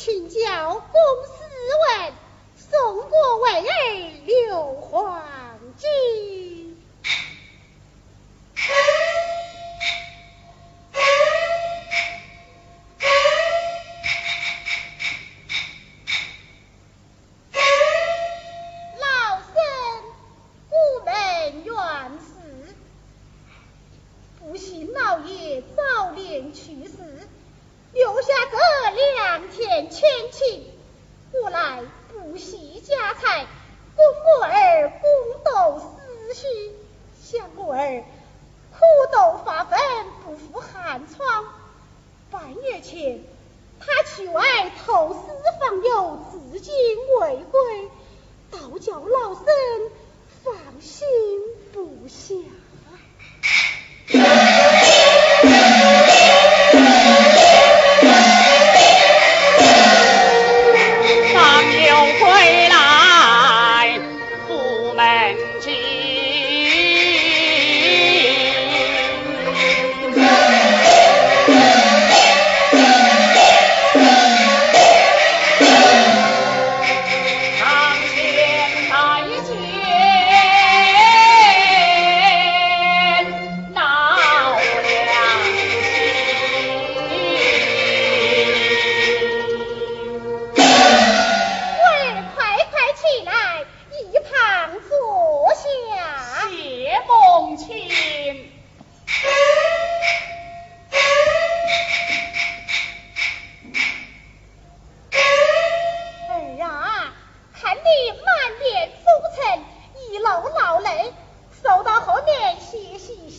请教公司问，宋国为儿刘皇金。老身古门院士，不幸老爷早年去世，留下这两田千顷，我来不惜家财，供我儿公斗思绪，想我儿苦斗发奋，不负寒窗。半月前，他去外投私访友，至今未归，倒叫老身放心不下。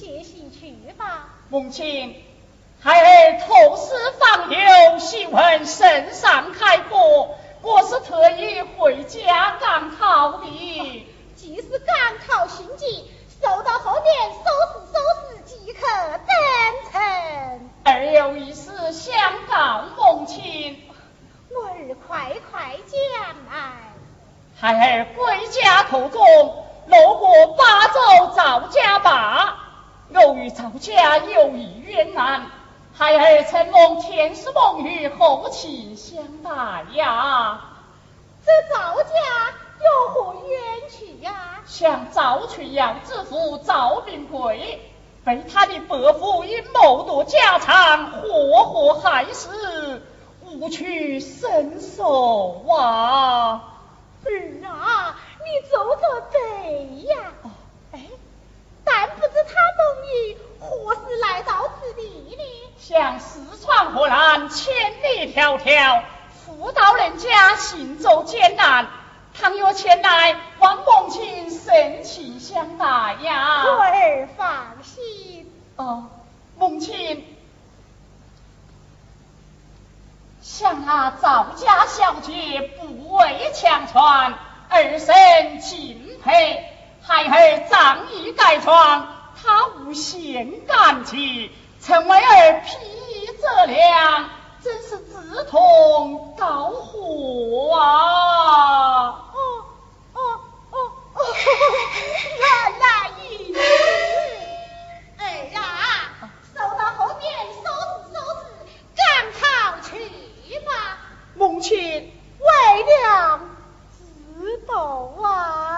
歇息歇息去吧。母亲，孩儿投师访友，希闻圣上开国，我是特意回家赶考的。既是赶考心急，收到后面收拾收拾即可登程。儿有一事相告母亲，我儿快快讲来。孩儿归家途中路过巴州赵家坝，由于赵家有一冤难，孩儿承蒙天师梦雨厚情相待呀。这赵家有何冤屈呀、向赵群阳之父赵秉贵，被他的伯父因谋夺家产，活活害死，无屈伸手啊！儿啊，你做个对呀！哎，但不知他梦雨何时来到此地呢？向四川河南千里迢迢，赴到人家行走艰难，倘若前来，望母亲盛情相待呀！我儿放心，哦，母亲，像那赵家小姐不畏强权，儿身敬佩；孩儿仗义改装，他无限感激，曾为儿披衣折粮，真是志同道合啊！哦哦哦哦，原来如此。儿啊，走到后面收拾收拾，赶考去吧。母亲，为了知道啊。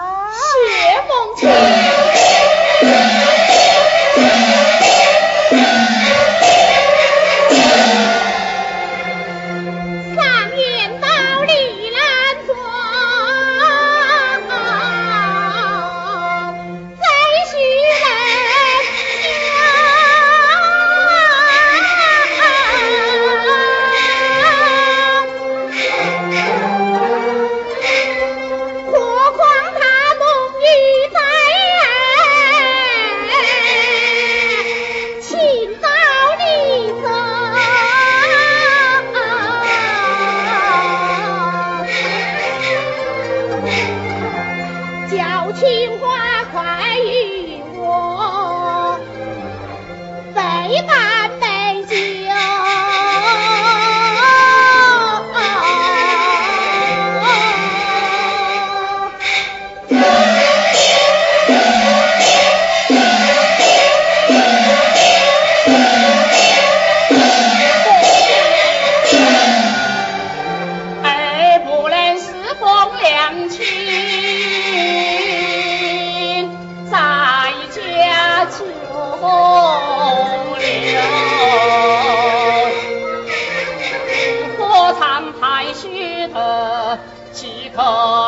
承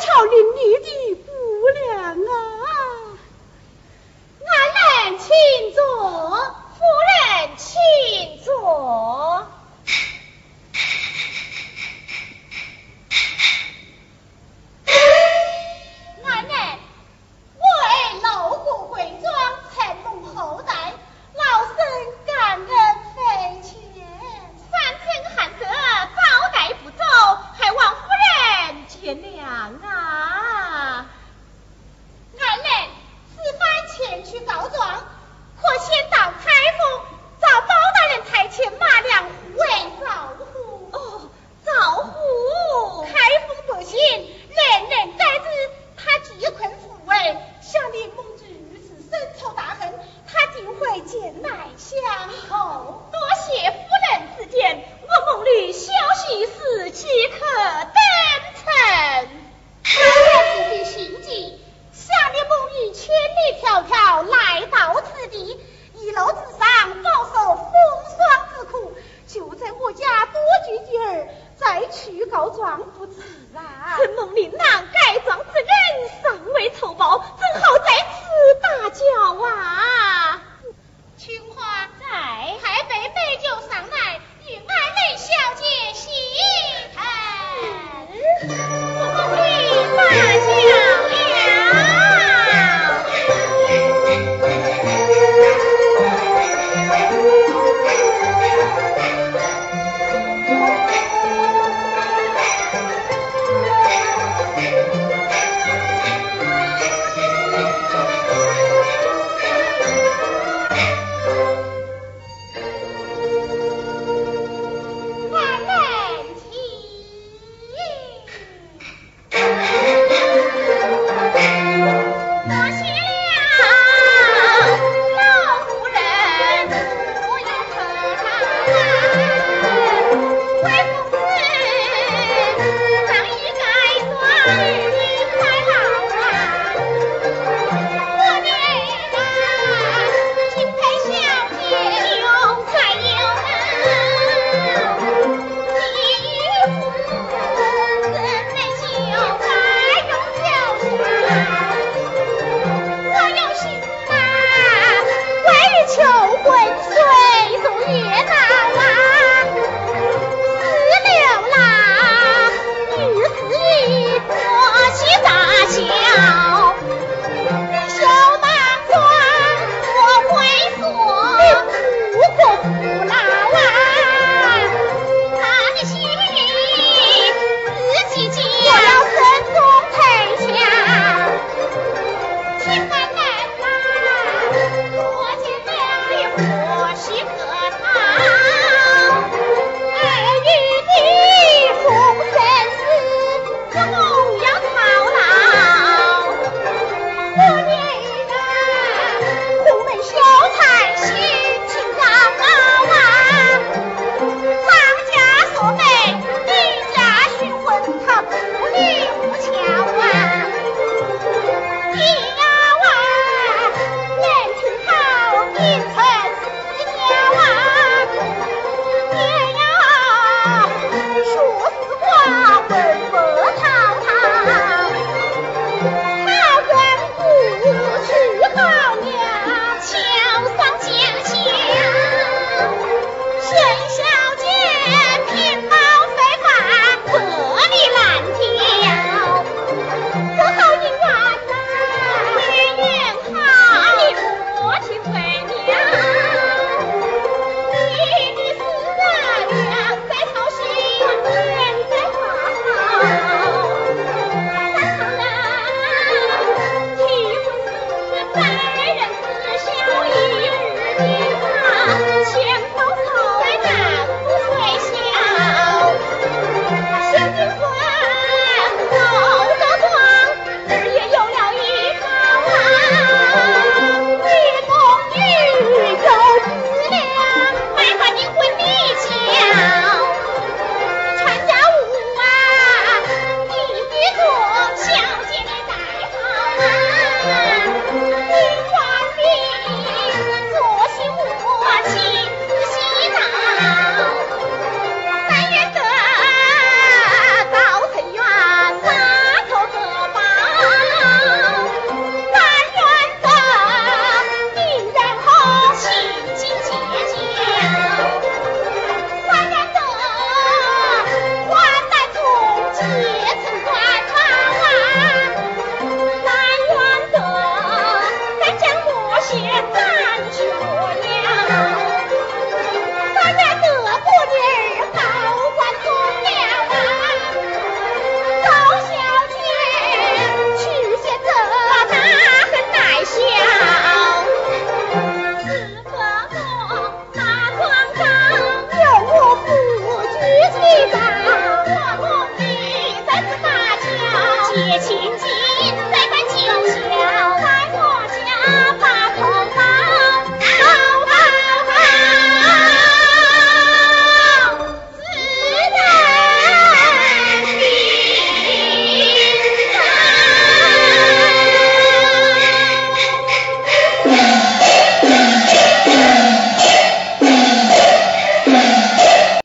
巧玲